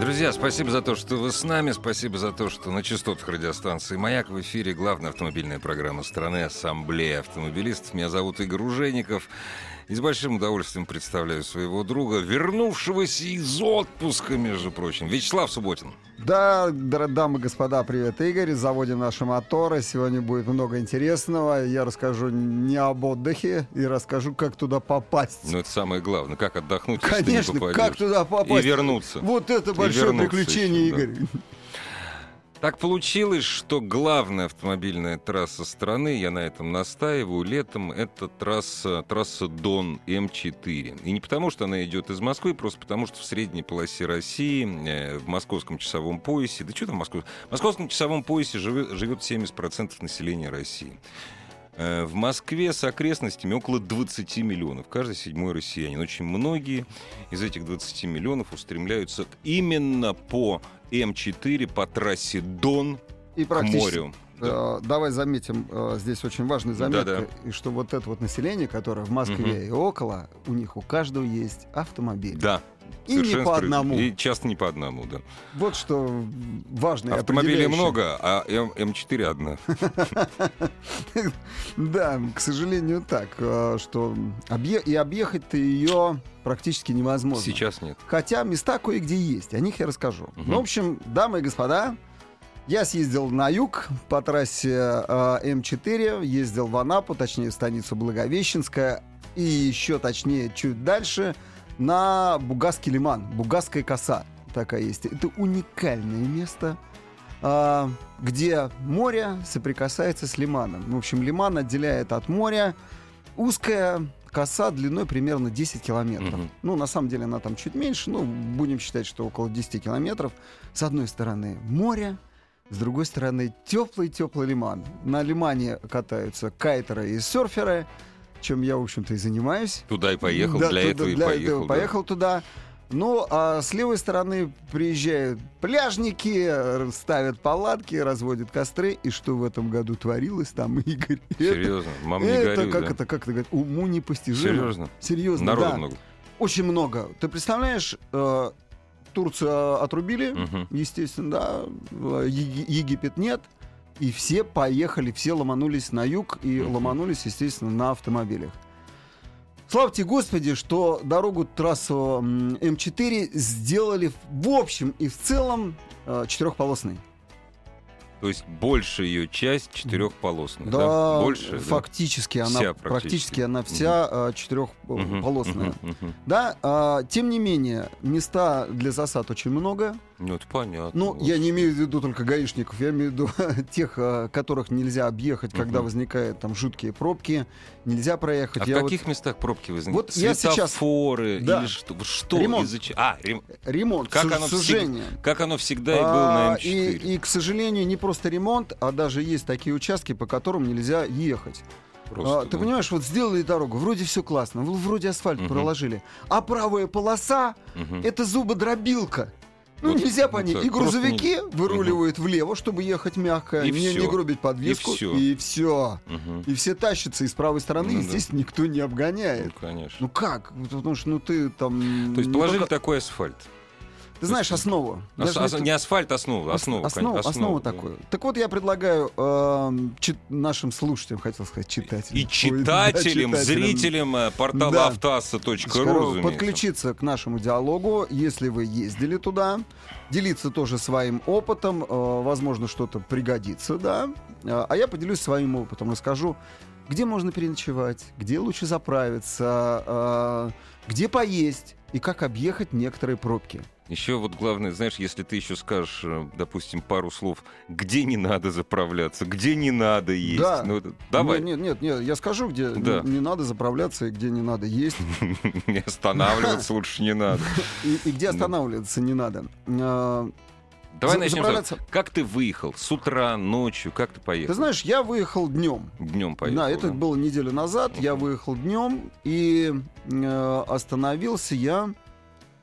Друзья, спасибо за то, что вы с нами. Спасибо за то, что на частотах радиостанции «Маяк» в эфире главная автомобильная программа страны «Ассамблея автомобилистов». Меня зовут Игорь Ужеников. И с большим удовольствием представляю своего друга, вернувшегося из отпуска, между прочим, Вячеслав Субботин. Да, дамы и господа, привет, Игорь. Заводим наши моторы. Сегодня будет много интересного. Я расскажу не об отдыхе и расскажу, как туда попасть. Ну, это самое главное. Как отдохнуть, Конечно, если ты не как туда попасть. И вернуться. Вот это большое приключение, еще, да. Так получилось, что главная автомобильная трасса страны, я на этом настаиваю, летом это трасса, трасса Дон М4. И не потому, что она идет из Москвы, просто потому, что в средней полосе России, э, в московском часовом поясе, да что там московском, в московском часовом поясе живет, живет 70% населения России. Э, В Москве с окрестностями около 20 миллионов. Каждый седьмой россиянин. Очень многие из этих 20 миллионов устремляются именно по М4, по трассе Дон И к морю. Да. Э, Давай заметим, э, здесь очень важная заметка, Да-да. и что вот это вот население, которое в Москве Мгм. и около, у них у каждого есть автомобиль. Да. И не по одному. И часто не по одному, да. Вот что важно. Автомобилей много, а М- М4 одна. Да, к сожалению, так, э, что и объехать-то ее практически невозможно. Сейчас нет. Хотя места кое-где есть, о них я расскажу. Ну, в общем, дамы и господа, я съездил на юг по трассе э, М4, ездил в Анапу, точнее в станицу Благовещенская, и еще точнее чуть дальше на Бугасский лиман, Бугасская коса такая есть. Это уникальное место, а, где море соприкасается с лиманом. В общем, лиман отделяет от моря узкая коса длиной примерно 10 километров. Мгм. Ну, на самом деле она там чуть меньше, ну, будем считать, что около 10 километров. С одной стороны море, с другой стороны теплый-теплый лиман. На лимане катаются кайтеры и серферы, чем я, в общем-то, и занимаюсь. Туда и поехал, Да, для туда- этого и для поехал. этого да. поехал туда. Ну, а с левой стороны приезжают пляжники, р- ставят палатки, разводят костры. И что в этом году творилось там, Игорь? Серьезно, мам, не это, горюй, как да? это, как это говорят, уму непостижимо. Серьезно? Серьезно, Народу да. много. Очень много. Ты представляешь, э, Турцию отрубили, Мгм. естественно, да, э, Еги- Египет нет. И все поехали, все ломанулись на юг и ломанулись, естественно, на автомобилях. Славьте Господи, что дорогу трассу м, М4 сделали в общем и в целом э, четырехполосной. То есть большая ее часть четырехполосная. Да, Да, больше. да? фактически она Вся практически, практически. она вся э, Мгм, четырехполосная. мгм, мгм. Да, а, тем не менее, места для засад очень много. Ну, это понятно. Ну, Вот. я не имею в виду только гаишников, я имею в виду тех, а, которых нельзя объехать, когда Мгм. возникают там жуткие пробки, нельзя проехать. А в каких местах пробки возникают? Вот я сейчас- Светофоры Да. или что? Что? Ремонт. Из-за А, рем- вот ремонт, Как су- оно сужение. как оно всегда и было на А, М4. и, и, к сожалению, не просто ремонт, а даже есть такие участки, по которым нельзя ехать. Просто, А, ты да. понимаешь, вот сделали дорогу, вроде все классно, вроде асфальт Мгм. проложили, а правая полоса Мгм. это зубодробилка. Ну, Вот- нельзя вот понять. так, И просто грузовики не- выруливают влево, чтобы ехать мягко, И не, не грубить подвеску. И всё. И все. Мгм. И все тащатся, и с правой стороны, Ну и да. здесь никто не Ну, обгоняет. конечно. Ну как? Потому что ну ты там... То есть положили только- такой асфальт. Ты знаешь основу. Ас- если- Не асфальт. Ос- Основа, основу, конечно, основу да. такую. Так вот, я предлагаю эм, чит- нашим слушателям, хотел сказать, читателям. И Ой, да, читателям, зрителям э, портала Да. разумеется. подключиться к нашему диалогу, если вы ездили туда, делиться тоже своим опытом, э, возможно, что-то пригодится, да. Э, А я поделюсь своим опытом, расскажу, где можно переночевать, где лучше заправиться, э, где поесть и как объехать некоторые пробки. Еще вот главное, знаешь, если ты еще скажешь, э, допустим, пару слов, где не надо заправляться, где не надо есть. Да. Ну, давай, Нет, нет, нет, я скажу, где Да. не, не надо заправляться и где не надо есть, не останавливаться лучше не надо. и, где Да. останавливаться не надо. Э, Давай за- начнем. заправляться. Как ты выехал? С утра, ночью? Как ты поехал? Ты знаешь, я выехал днем. Днем поехал. да, это было неделю назад. Я выехал днем и э, остановился я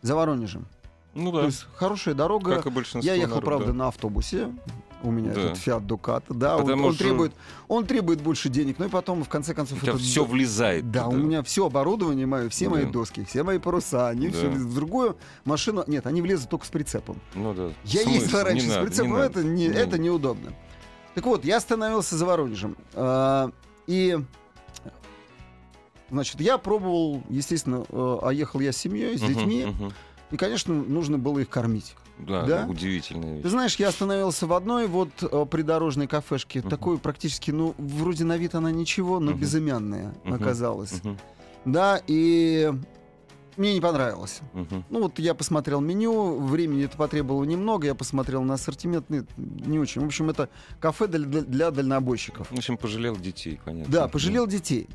за Воронежем. Ну То да. есть хорошая дорога. Как и большинство Я ехал, народу, правда, да. на автобусе. У меня Да. этот Fiat Ducato, да, он, Потому он что- требует, он требует больше денег, ну и потом в конце концов У тебя это все влезает. Да, туда. у меня все оборудование мое, все мои Да. доски, все мои паруса, они Да. все в другую машину. Нет, они влезут только с прицепом. Ну да. Я Смысл? ездил раньше Не с прицепом, не это, не, Не это неудобно. Так вот, я остановился за Воронежем. а, и, значит, я пробовал, естественно, э, а ехал я с семьей, с Мгм, детьми, мгм. И, конечно, нужно было их кормить. Да, Да? удивительная Ты знаешь, я остановился в одной вот э, придорожной кафешке, Мгм. такой практически, ну, вроде на вид она ничего, но Мгм. безымянная Мгм. оказалась. Мгм, Да, и мне не понравилось. мгм. Ну вот я посмотрел меню, времени это потребовало немного, я посмотрел на ассортимент, нет, не очень. В общем, это кафе для, для- для дальнобойщиков. В общем, пожалел детей, понятно. Да, пожалел детей.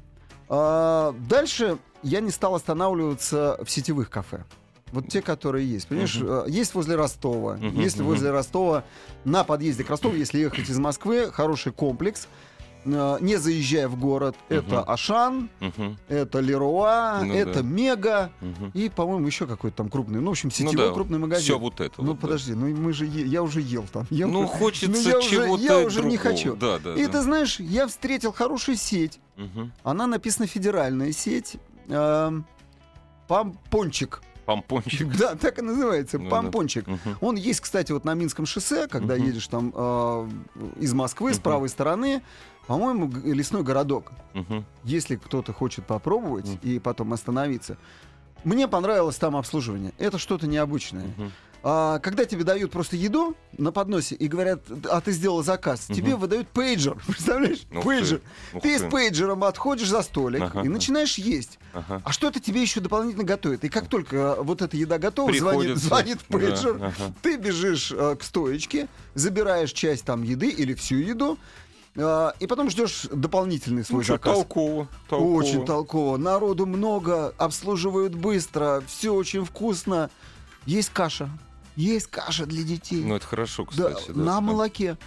А, дальше я не стал останавливаться в сетевых кафе. Вот те, которые есть. Понимаешь, э, есть возле Ростова. Мгм, Если возле Ростова, на подъезде к Ростову, если ехать из Москвы, хороший комплекс. Э, Не заезжая в город, это Мгм. Ашан, Мгм, это Леруа, Ну это да. Мега. мгм. И, по-моему, еще какой-то там крупный. Ну, в общем, Ну сетевой да, крупный магазин. Все вот это. Ну, вот, да. подожди, ну мы же е- я уже ел там. Я Ну, уже- хочется я уже- чего-то я уже не другого. хочу. Да, да, И да. ты знаешь, я встретил хорошую сеть. Мгм. Она написана федеральная сеть. эм, Пампончик. Помпончик. Да, так и называется. Ну да. Пампончик. Мгм. Он есть, кстати, вот на Минском шоссе, когда Мгм. едешь там э, из Москвы с Мгм. правой стороны. По-моему, лесной городок. Мгм. Если кто-то хочет попробовать Мгм. и потом остановиться. Мне понравилось там обслуживание. Это что-то необычное. Мгм. А, когда тебе дают просто еду на подносе и говорят, а ты сделал заказ, Мгм. тебе выдают пейджер, представляешь? Ух пейджер. ты, ух Ты с ты. пейджером отходишь за столик Ага. и начинаешь есть. Ага. А что-то тебе еще дополнительно готовят. И как только вот эта еда готова, звонит, звонит пейджер, Да, ага. ты бежишь а, к стоечке, забираешь часть там еды или всю еду, а, и потом ждешь дополнительный свой Ну, заказ. толково, толково. Очень толково. Народу много, обслуживают быстро, все очень вкусно. Есть каша. Есть каша для детей. Ну, это хорошо, да, кстати. да. на Да. молоке.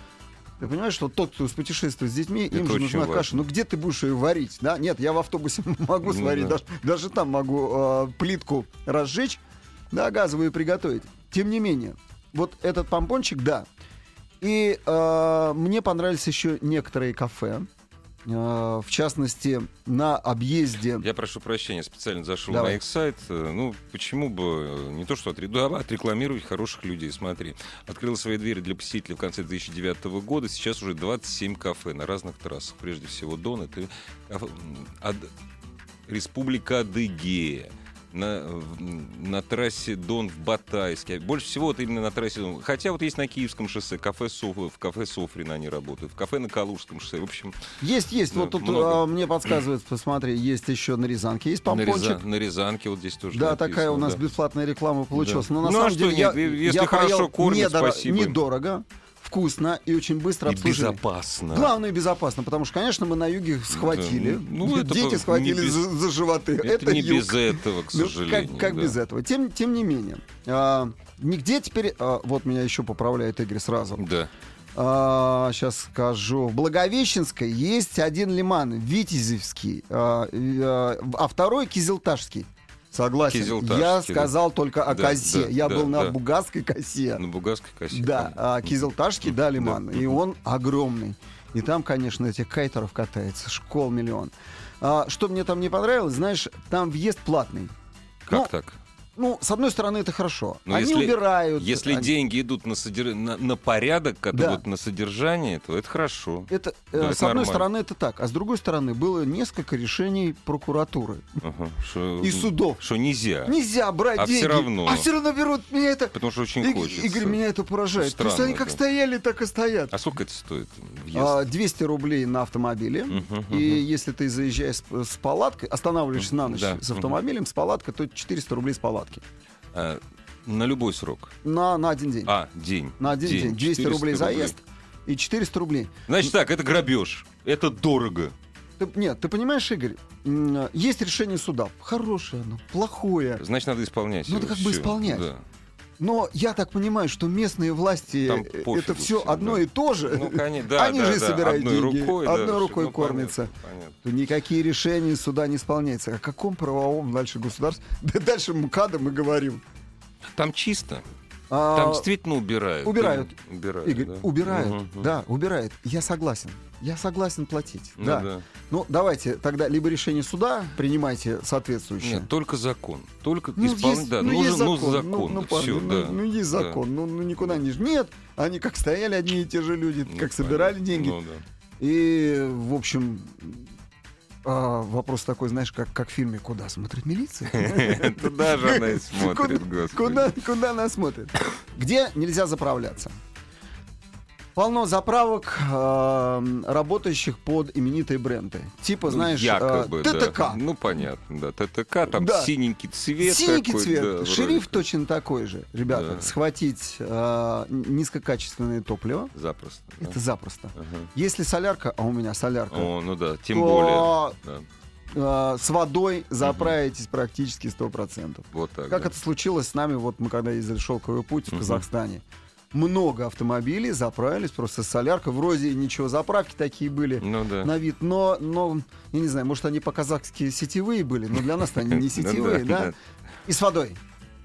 Ты понимаешь, что тот, кто путешествует с детьми, им Это же очень нужна важно. каша. Ну где ты будешь ее варить? Да? Нет, я в автобусе могу Ну сварить, да. даже, даже там могу э, плитку разжечь, да, газовую приготовить. Тем не менее, вот этот помпончик, да. И э, мне понравились еще некоторые кафе. Э, в частности, на объезде. Я прошу прощения, специально зашел Давай. на их сайт. Э, Ну, почему бы э, не то, что отре- да, отрекламировать хороших людей. Смотри, открыл свои двери для посетителей в конце 2009 года. Сейчас уже 27 кафе на разных трассах. Прежде всего, Дон, это Республика Адыгея. На, на трассе Дон в Батайске. Больше всего вот именно на трассе Дон. Хотя вот есть на Киевском шоссе кафе Соф, в кафе Софрина они работают, в кафе на Калужском шоссе. В общем, Есть, есть. Вот тут много. а, мне подсказывают, посмотри, есть еще на Рязанке, есть на, помпончик. Рязан- на Рязанке вот здесь тоже Да, написано, такая у нас да. бесплатная реклама получилась. Да. Но на Ну, а самом что деле я, если я хорошо поел кормят, недоро- спасибо недорого, вкусно и очень быстро И обслужили. безопасно. Главное безопасно, потому что, конечно, мы на юге схватили. Да, ну, это Дети схватили без- за, за животы. Это, не юг. без этого, к Ну, сожалению. как, как да. без этого? Тем, тем не менее. а, нигде теперь... а, вот меня еще поправляет Игорь сразу. Да. сейчас скажу. В Благовещенской есть один лиман, Витязевский, а, а, а второй Кизилташский. Согласен. Я сказал только о Да, косе. да, Я да, был на. Бугасской косе. На Бугасской косе. Да, а, Кизилташский, да, лиман. И он огромный. И там, конечно, этих кайтеров катается, школ миллион. А, что мне там не понравилось, знаешь, там въезд платный. Как ну, так? Ну, с одной стороны, это хорошо. Но Они если- убирают. Если они- деньги идут на, содер- на, на порядок, то Да. вот на содержание, то это хорошо. Это, э, это с одной нормально. стороны, это так. А с другой стороны, было несколько решений прокуратуры Ага, Что, и судов. Что нельзя. Нельзя брать А деньги. всё равно. А все равно берут. Меня это... Потому что очень Иг- хочется. Игорь, меня это поражает. То есть Странно, они как да. стояли, так и стоят. А сколько это стоит? Въезд? А, 200 рублей на автомобиле. Мгм, И мгм. если ты заезжаешь с, с палаткой, останавливаешься на ночь Да. с автомобилем, с палаткой, то 400 рублей с палатки. А, на любой срок. На, на один день. А, день. на один день. 200 400 рублей заезд и 400 рублей. Значит так, это грабеж. Это дорого. Ты- нет, ты понимаешь, Игорь, м, есть решение суда. Хорошее оно, плохое. Значит, надо исполнять. Ну, его. это как бы Всё. исполнять. Да. Но я так понимаю, что местные власти Там э, пофигу это все одно да. и то же. Ну, конечно, да, Они да, же да, собирают одной деньги, рукой, да, одной всё, рукой ну, кормятся. понятно, понятно. никакие решения суда не исполняются. О каком правовом дальше государстве? Да дальше МКАДа мы говорим. Там чисто. А, Там действительно убирают. убирают. Убирают, Игорь, да. убирают, мгм. да, убирают. Я согласен. Я согласен платить. Ну да. да. Ну, давайте тогда либо решение суда принимайте соответствующее. Нет, только закон. Только Ну, есть- да, ну, нужен, есть нужен закон. закон. Ну, ну, да, парни, всё, ну, да. ну, есть Да. закон. Ну, ну, никуда не... Нет, они как стояли одни и те же люди, Ну, как собирали понятно. деньги. Ну, да. И, в общем, а, вопрос такой, знаешь, как, как в фильме «Куда смотрит милиция?» Туда же она и смотрит, господи. куда она смотрит? Где нельзя заправляться? Полно заправок, э, работающих под именитые бренды. Типа, Ну, знаешь, э, якобы, да. ТТК. Ну, понятно, да. ТТК, там Да. синенький цвет Синенький такой, цвет. да, вроде Шрифт как. точно такой же. Ребята, Да. схватить э, низкокачественное топливо Запросто. да. это запросто. Ага. Если солярка, а у меня солярка, О, ну да, тем то, более. Да, э, с водой заправитесь практически 100%. вот так. Как да. это случилось с нами, вот мы когда ездили шелковый путь в. Казахстане. Много автомобилей заправились просто с соляркой. Вроде ничего, заправки такие были Ну да. на вид, но, но, я не знаю, может, они по-казахски сетевые были, но для нас они не Ну сетевые, да. И с водой.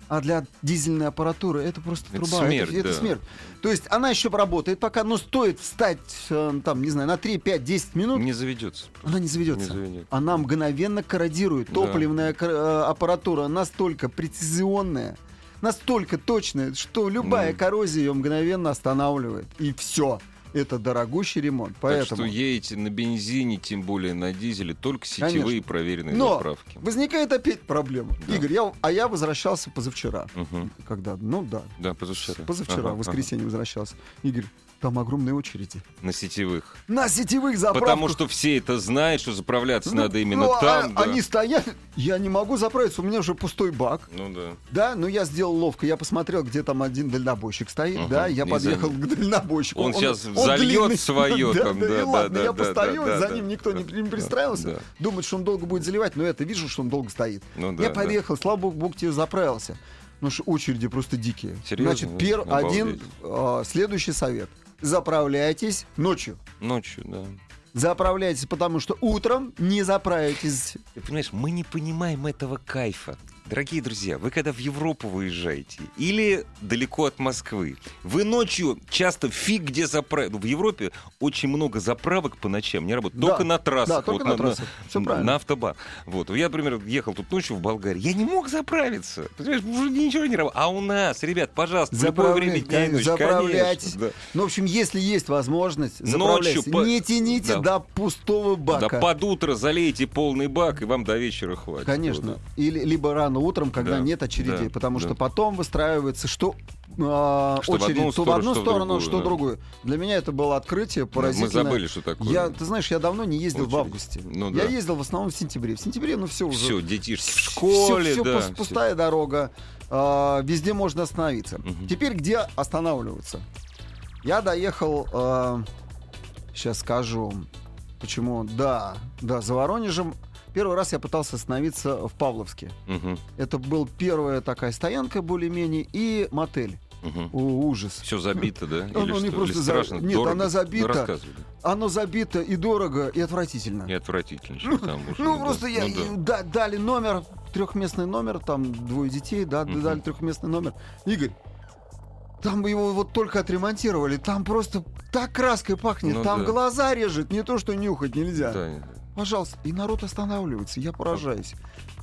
А для дизельной аппаратуры это просто Это труба. смерть, это, это да. смерть. То есть она еще работает, пока, но стоит встать, э, там, не знаю, на 3, 5, 10 минут, Не заведется. она не заведется. Не заведется. Она мгновенно корродирует. Да. Топливная э, аппаратура настолько прецизионная, настолько точная, что любая Ну. коррозия ее мгновенно останавливает. И все. Это дорогущий ремонт. Так Поэтому. что едете на бензине, тем более на дизеле, только сетевые Конечно. проверенные Но заправки. возникает опять проблема. Да. Игорь, я, а я возвращался позавчера. Мгм. Когда? Ну да. Да, позавчера. Позавчера, Ага, в воскресенье возвращался. Игорь, там огромные очереди. На сетевых. На сетевых заправках. Потому что все это знают, что заправляться Ну, надо именно ну, а- там. да. Они стоят. Я не могу заправиться, у меня уже пустой бак. Ну да. Да, ну я сделал ловко. Я посмотрел, где там один дальнобойщик стоит. Ага, да, я подъехал за- к дальнобойщику. Он он зальет длинный. своё да, там, да, да, и да, ладно, да, я да, постою, да, за да, ним никто не, да, не пристраивался. да. Думает, что он долго будет заливать, но я-то вижу, что он долго стоит. Ну да, я да. подъехал, слава богу, бог тебе заправился. Ну что очереди просто дикие. Серьезно? Значит, пер, Обалдеть. один а, следующий совет. Заправляйтесь ночью. Ночью, да. Заправляйтесь, потому что утром не заправитесь. Ты понимаешь, мы не понимаем этого кайфа. Дорогие друзья, вы когда в Европу выезжаете или далеко от Москвы, вы ночью часто фиг где заправить. В Европе очень много заправок по ночам не работают. Да, Только на трассах. да, только на трассах. Всё правильно. на автобан. Вот. Я, например, ехал тут ночью в Болгарии. Я не мог заправиться. Понимаешь, уже ничего не работает. А у нас, ребят, пожалуйста, в любое время дня и ночи. заправляйтесь. Да. Ну, в общем, если есть возможность, Ночью заправляйтесь. по- Не тяните Да. до пустого бака. Да под утро залейте полный бак, и вам до вечера хватит. Конечно. Вот. Или либо рано утром, когда Да, нет очередей, да, потому да. что потом выстраивается, что а, Что в очередь одну то в сторону, одну что в сторону, другую, что в да. другую. Для меня это было открытие Да, Мы поразительное. забыли, что такое. Я, ты знаешь, я давно не ездил в Очередь. августе. Ну я да. ездил в основном в сентябре. В сентябре, ну все уже. Все, детишки в школе, всё да. пус- пустая дорога. а, везде можно остановиться. Мгм. Теперь где останавливаться? Я доехал, сейчас скажу, почему. Да, да, за Воронежем. Первый раз я пытался остановиться в Павловске. Мгм, Это был первая такая стоянка более-менее и мотель. мгм. О, ужас. Все забито, да? Оно Или не что? просто Или за- страшно? Нет, Дорого? она забита. Ну. Оно забито и дорого, и отвратительно. И отвратительно, что там уже. Ну, просто я, Ну, да. да, дали номер, трехместный номер, там двое детей, да, дали трехместный номер. Игорь, там его вот только отремонтировали, там просто так краской пахнет, Ну там да. глаза режет, не то, что нюхать нельзя. Да, Пожалуйста, и народ останавливается, я поражаюсь.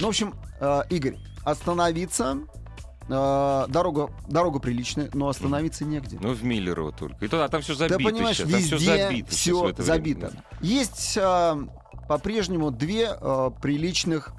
Ну, в общем, э, Игорь, остановиться, э, дорога, дорога приличная, но остановиться негде. Ну, в Миллерово только. И то, а там все забито Да понимаешь, сейчас. Там везде все забито. все забито. время. Есть а, по-прежнему две а, приличных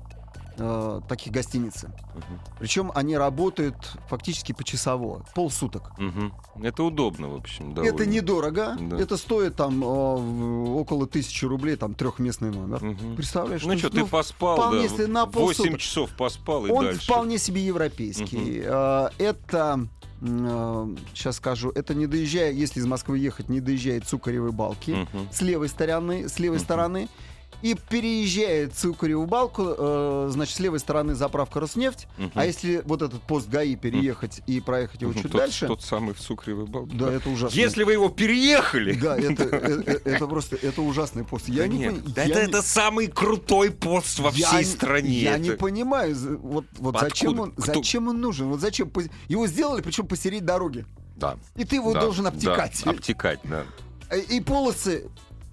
а, таких гостиницы. Мгм. Причем они работают фактически почасово, полсуток. Мгм. Это удобно, в общем. Это довольно. недорого, Да. это стоит там в- около тысячи рублей, там трехместный номер. Мгм. Представляешь? Ну что, ты поспал, вполне да, если на 8 полсуток. часов поспал и Он дальше. вполне себе европейский. А, Это, сейчас скажу, это не доезжая, если из Москвы ехать, не доезжает Цукаревой балки. Мгм. с левой стороны, с левой Мгм. стороны. И переезжает Цукареву балку, э, значит, с левой стороны заправка Роснефть, Мгм. а если вот этот пост ГАИ переехать и проехать его чуть тот, дальше, Тот самый в Цукревой балке. да, это ужасно. Если вы его переехали... Да, это, э, э, это просто, это ужасный пост. Я не Нет, пон- да я это, не- это самый крутой пост во я всей не- стране. Я Это- не понимаю, вот, вот Откуда? зачем он, Кто- зачем он нужен? Вот зачем? Его сделали, причем посередине дороги. Да. И ты его да, должен да, обтекать. обтекать, да. Э, И полосы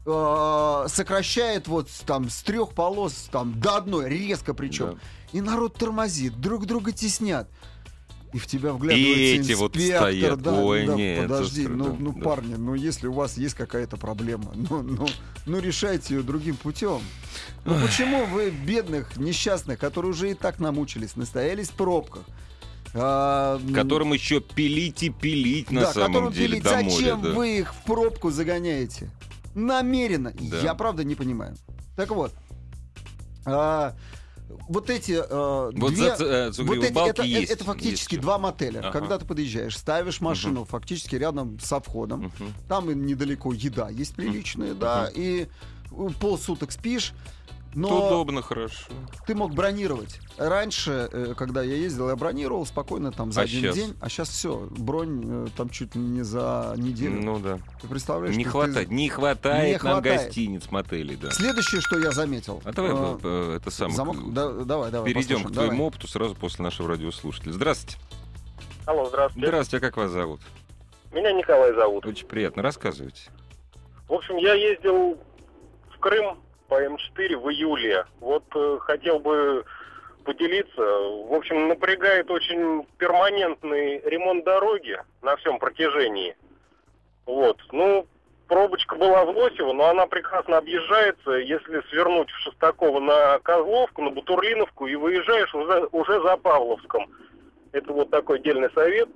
э, сокращает вот там с трех полос там до одной, резко причем. Да. И народ тормозит, друг друга теснят. И в тебя И вглядывается эти вот стоят. да, Ой, да, нет, подожди, это ну, ну да. парни, ну если у вас есть какая-то проблема, ну, ну, ну решайте ее другим путем. Ну почему вы бедных, несчастных, которые уже и так намучились, настоялись в пробках, а, Которым еще пилить и пилить на да, самом деле пилить, до моря, зачем да. вы их в пробку загоняете? Намеренно. Да. Я правда не понимаю. Так вот, а, вот эти а, Вот две- за э, вот эти- это, есть. это фактически есть. два мотеля. Ага. Когда ты подъезжаешь, ставишь машину фактически рядом со входом, Мгм. там недалеко еда есть приличная, да, и э, полсуток спишь. Но Это удобно, хорошо. ты мог бронировать. Раньше, э, когда я ездил, я бронировал спокойно там за А один щас? день, а сейчас все, бронь э, там чуть ли не за неделю. Ну да. Ты представляешь? Не хватает, ты- не хватает Не нам хватает. гостиниц, мотелей, да. Следующее, что я заметил. А давай э, это самое. замок. Да, давай, давай. Перейдем послушаем, к твоему давай. опыту сразу после нашего радиослушателя. Здравствуйте. Алло, здравствуйте. Здравствуйте, а как вас зовут? Меня Николай зовут. Очень приятно. Рассказывайте. В общем, я ездил в Крым по М4 в июле. Вот э, хотел бы поделиться. В общем, напрягает очень перманентный ремонт дороги на всем протяжении. Вот. Ну, пробочка была в Лосево, но она прекрасно объезжается, если свернуть в Шестаково на Козловку, на Бутурлиновку и выезжаешь уже, уже за Павловском. Это вот такой отдельный совет.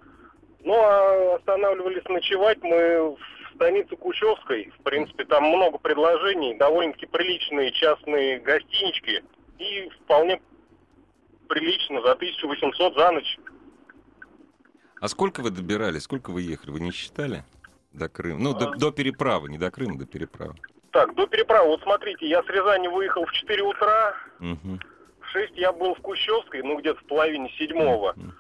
Ну, а останавливались ночевать мы в станице Кущевской. В принципе, там много предложений, довольно-таки приличные частные гостинички. И вполне прилично, за 1800 за ночь. А сколько вы добирались? Сколько вы ехали? Вы не считали? До Крыма. Ну, до, до переправы, не до Крыма, до переправы. Так, до переправы. Вот смотрите, я с Рязани выехал в 4 утра, Мгм. в 6 я был в Кущевской, ну, где-то в половине седьмого. Мгм.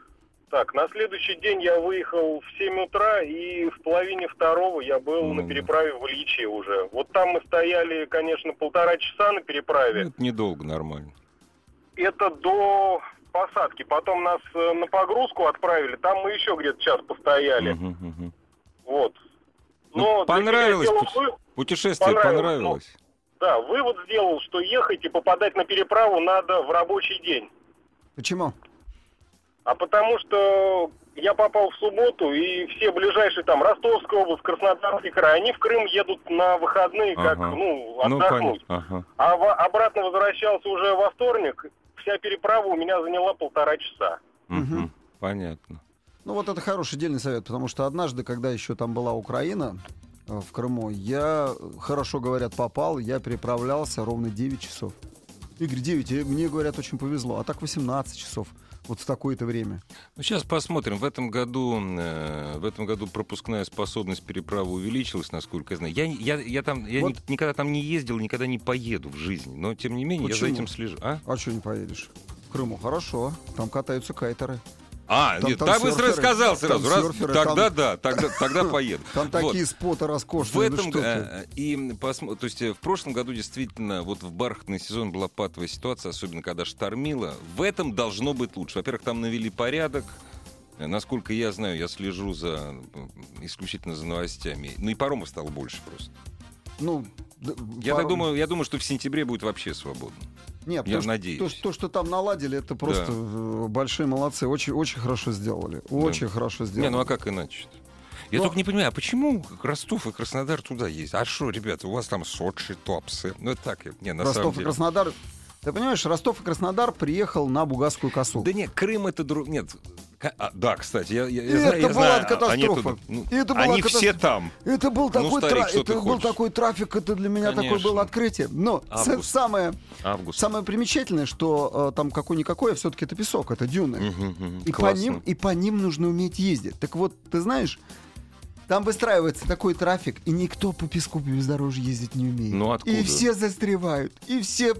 Так, на следующий день я выехал в 7 утра, и в половине второго я был на Ну. переправе в Ильиче уже. Вот там мы стояли, конечно, полтора часа на переправе. Ну, это недолго, нормально. Это до посадки. Потом нас э, на погрузку отправили, там мы еще где-то час постояли. Мгм, мгм. Вот. Ну, Но для понравилось сделал вы- Путешествие Понравилось, понравилось? Да, вывод сделал, что ехать и попадать на переправу надо в рабочий день. Почему? А потому что я попал в субботу, и все ближайшие там Ростовская область, Краснодарский край, они в Крым едут на выходные, как, Ага. ну, Ну, отдохнуть. понятно. Ага. а во- обратно возвращался уже во вторник, вся переправа у меня заняла полтора часа. Мгм. Понятно. Ну вот это хороший дельный совет, потому что однажды, когда еще там была Украина, э, в Крыму, я, хорошо говорят, попал, я переправлялся ровно 9 часов. Игорь, 9, и мне, говорят, очень повезло, а так 18 часов, вот в такое-то время. Ну, сейчас посмотрим. В этом году, э, в этом году пропускная способность переправы увеличилась, насколько я знаю. Я, я, я там, я Вот. ни- никогда там не ездил, никогда не поеду в жизни. Но тем не менее, я Почему? за этим слежу. А? А что не поедешь? В Крыму хорошо, там катаются кайтеры. А, Там- нет, там так быстро там сразу. Раз- серферы, тогда там- да, тогда, тогда поеду. Там Вот. такие споты В роскошные, ну этом, что ты. э, и посмо- то есть э, в прошлом году действительно вот в бархатный сезон была патовая ситуация, особенно когда штормило. В этом должно быть лучше. Во-первых, там навели порядок. Э, Насколько я знаю, я слежу за э, исключительно за новостями. Ну и паромов стало больше просто. Ну, Я пару- так думаю, я думаю, что в сентябре будет вообще свободно. Нет, я то, надеюсь. То, что- то, что там наладили, это просто э, большие молодцы. Очень, очень хорошо сделали. Очень хорошо сделали. Не, ну а как иначе? Я Но- только не понимаю, а почему Ростов и Краснодар туда есть? А что, ребята, у вас там Сочи, Топсы? Ну это так, не, на самом Ростов и деле. Краснодар. Ты понимаешь, Ростов и Краснодар приехал на Бугасскую косу. Да нет, Крым это друг... Нет. А, да, кстати, я, я, я Это знаю, я была знаю, катастрофа. они ну, Это была они катастрофа. все там. Это был Ну, такой старик, тра- это был хочешь? такой трафик, это для меня такое Конечно. было открытие. Но Август. самое, Август. самое примечательное, что э, там какой-никакой, а все-таки это песок, это дюны. Мгм, мгм. И по, ним, и по ним нужно уметь ездить. Так вот, ты знаешь, Там выстраивается такой трафик, и никто по песку по бездорожью ездить не умеет. Ну, откуда? И все застревают, и все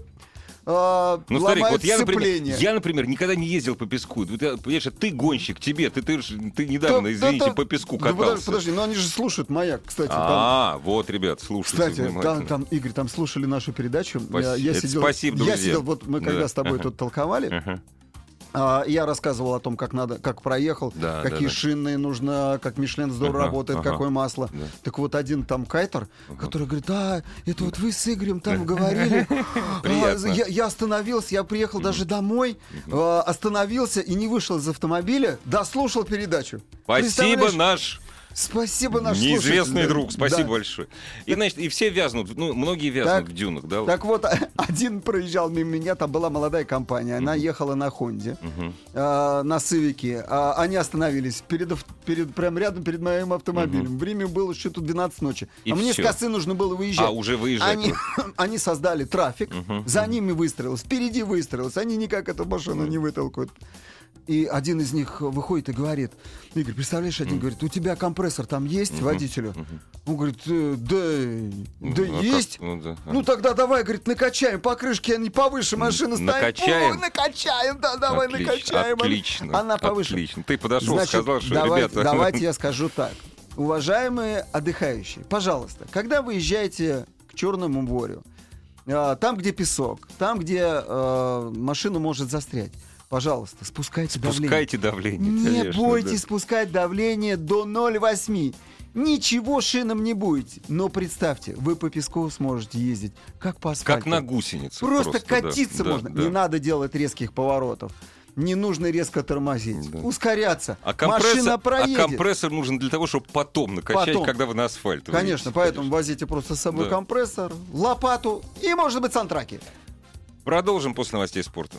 э, Ну, смотри, вот я, например, сцепление. я, например, никогда не ездил по песку. Вот я- Понимаешь, а ты гонщик, тебе, ты, ты, ты недавно, Да- извините, да- по песку да подожди, катался. подожди, но они же слушают маяк, кстати. там- А, вот, ребят, слушайте Кстати, там, внимательно. там, Игорь, там слушали нашу передачу. Спасибо. Я, я сидел, спасибо, я друзья. сидел, вот мы когда Да, с тобой ага. тут толковали, Ага. А, я рассказывал о том, как надо, как проехал, Да, какие да, да. шины нужно, как Мишлен здорово Ага, работает, ага. какое масло. Да. Так вот один там кайтер, который говорит, а, это вот вы с Игорем там говорили. А. Я, я остановился, я приехал даже домой, а, остановился и не вышел из автомобиля, дослушал передачу. Спасибо, наш Спасибо, наш неизвестный слушатель. друг. Спасибо Да. большое. И, значит, и все вязнут, ну, многие вязнут Так. в дюнах, да? Так вот, один проезжал мимо меня, там была молодая компания, она ехала на Хонде, Мгм. э, на Сивике, а они остановились перед, перед, прям рядом перед моим автомобилем. Время было тут 12 ночи. И а мне с косы нужно было выезжать. А, уже выезжать. Они, они создали трафик, Мгм, за ними выстроилось, впереди выстроилось, они никак эту машину не вытолкают. И один из них выходит и говорит, Игорь, представляешь, один говорит, у тебя компрессор там есть водителю? Он говорит, «Э, да, да как? есть. Ну, да. Ну тогда давай, говорит, накачаем покрышки, они повыше машины стоят. накачаем? О, накачаем, да, давай Отлично, накачаем. Отлично. Она повыше. Отлично. Ты подошел, Значит, сказал, что, давай- ребята... давайте я скажу так. Уважаемые отдыхающие, пожалуйста, когда вы езжаете к Черному морю, а, там, где песок, там, где э, машина может застрять, пожалуйста, спускайте давление. Спускайте давление. Не конечно, бойтесь да. спускать давление до 0,8. Ничего шином не будете. Но представьте, вы по песку сможете ездить, как по асфальту. Как на гусенице. Просто, да, катиться да, можно. да. Не надо делать резких поворотов. Не нужно резко тормозить. Да. Ускоряться. А компрессор, Машина а проедет. компрессор нужен для того, чтобы потом накачать, Потом. когда вы на асфальт Конечно, выйдете, поэтому возите просто с собой Да. компрессор, лопату и, может быть, сантраки. Продолжим после новостей спорта.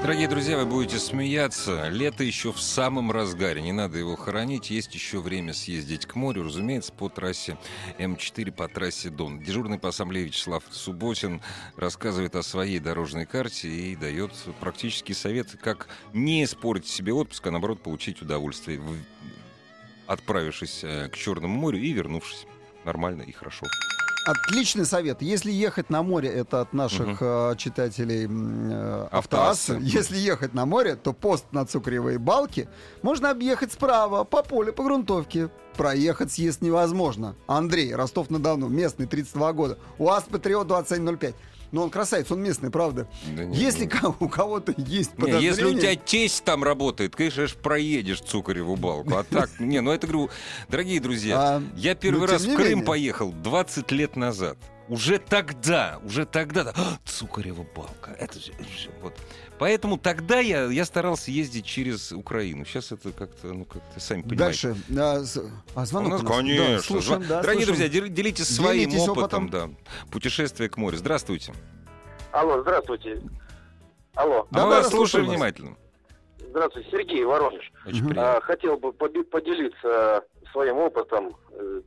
Дорогие друзья, вы будете смеяться. Лето еще в самом разгаре. Не надо его хоронить. Есть еще время съездить к морю, разумеется, по трассе М4, по трассе Дон. Дежурный по ассамблее Вячеслав Субботин рассказывает о своей дорожной карте и дает практические советы, как не испортить себе отпуск, а наоборот получить удовольствие, отправившись э, к Черному морю и вернувшись. Нормально и хорошо. Отличный совет. Если ехать на море, это от наших э, читателей э, Автоассы. Автоассы. Если ехать на море, то пост на Цукревой балке можно объехать справа, по полю, по грунтовке. Проехать съезд невозможно. Андрей, Ростов-на-Дону, местный, 32 года. УАЗ Патриот 2705. Ну, он красавец, он местный, правда. Да не, Если ну. ко- у кого-то есть подозрение... если у тебя тесть там работает, конечно ж проедешь Цукареву балку. А так, не, ну это говорю, дорогие друзья, А, я первый но раз в Крым менее. поехал 20 лет назад. Уже тогда, уже тогда, да, «А, Цукарева балка. Это же, это же вот. Поэтому тогда я, я старался ездить через Украину. Сейчас это как-то, ну как-то, сами понимаете. Дальше. А, а, У звонок нас, у нас. конечно. Да, слушаем, да, Дорогие слушаем. друзья, дел- делитесь своим Делитесь опытом, опытом. да, путешествия к морю. Здравствуйте. Алло, здравствуйте. Алло, А Да, мы да, вас слушаем внимательно. здравствуйте, Сергей Воронеж. Очень приятно. А, Хотел бы поделиться своим опытом, э,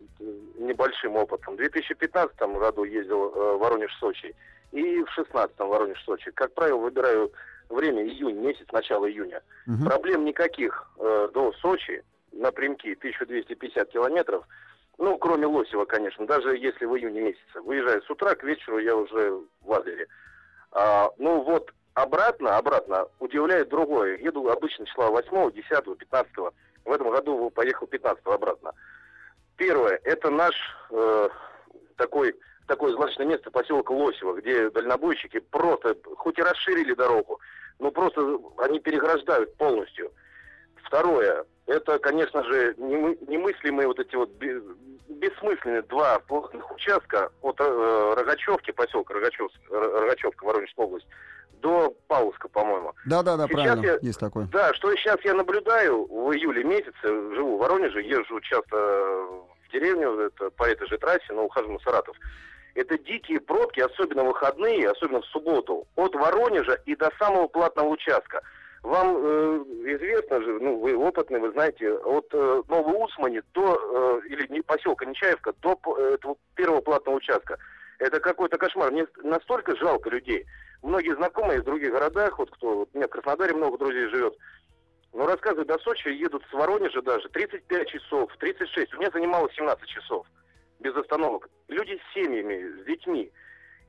небольшим опытом. В 2015 году ездил э, Воронеж-Сочи и в 2016 Воронеж-Сочи. Как правило, выбираю время июнь, месяц, начало июня. Мгм. Проблем никаких э, до Сочи, напрямки 1250 километров. Ну, кроме Лосева, конечно, даже если в июне месяце. Выезжаю с утра, к вечеру я уже в Адлере. А, ну вот обратно, обратно удивляет другое. Еду обычно числа 8, 10, 15. В этом году поехал 15 обратно. Первое, это наш э, такой, такое злачное место, поселок Лосево, где дальнобойщики просто, хоть и расширили дорогу, но просто они переграждают полностью. Второе, это, конечно же, немы- немыслимые вот эти вот бе- бессмысленные два плотных участка от э, Рогачевки, поселка Рогачев, Рогачевка, Воронежская область, до Павловска, по-моему. Да-да-да, Сейчас правильно, я- есть такой. Да, что сейчас я наблюдаю в июле месяце, живу в Воронеже, езжу часто в деревню это, по этой же трассе, но ухожу на Саратов. Это дикие пробки, особенно выходные, особенно в субботу, от Воронежа и до самого платного участка. Вам э, известно же, ну вы опытный, вы знаете, от э, Новой Усмани до, э, или не, поселка Нечаевка до п- этого первого платного участка. Это какой-то кошмар. Мне настолько жалко людей. Многие знакомые из других городах, вот кто, вот у меня в Краснодаре много друзей живет, ну, рассказывают, до Сочи едут с Воронежа даже 35 часов, 36. У меня занимало 17 часов без остановок. Люди с семьями, с детьми.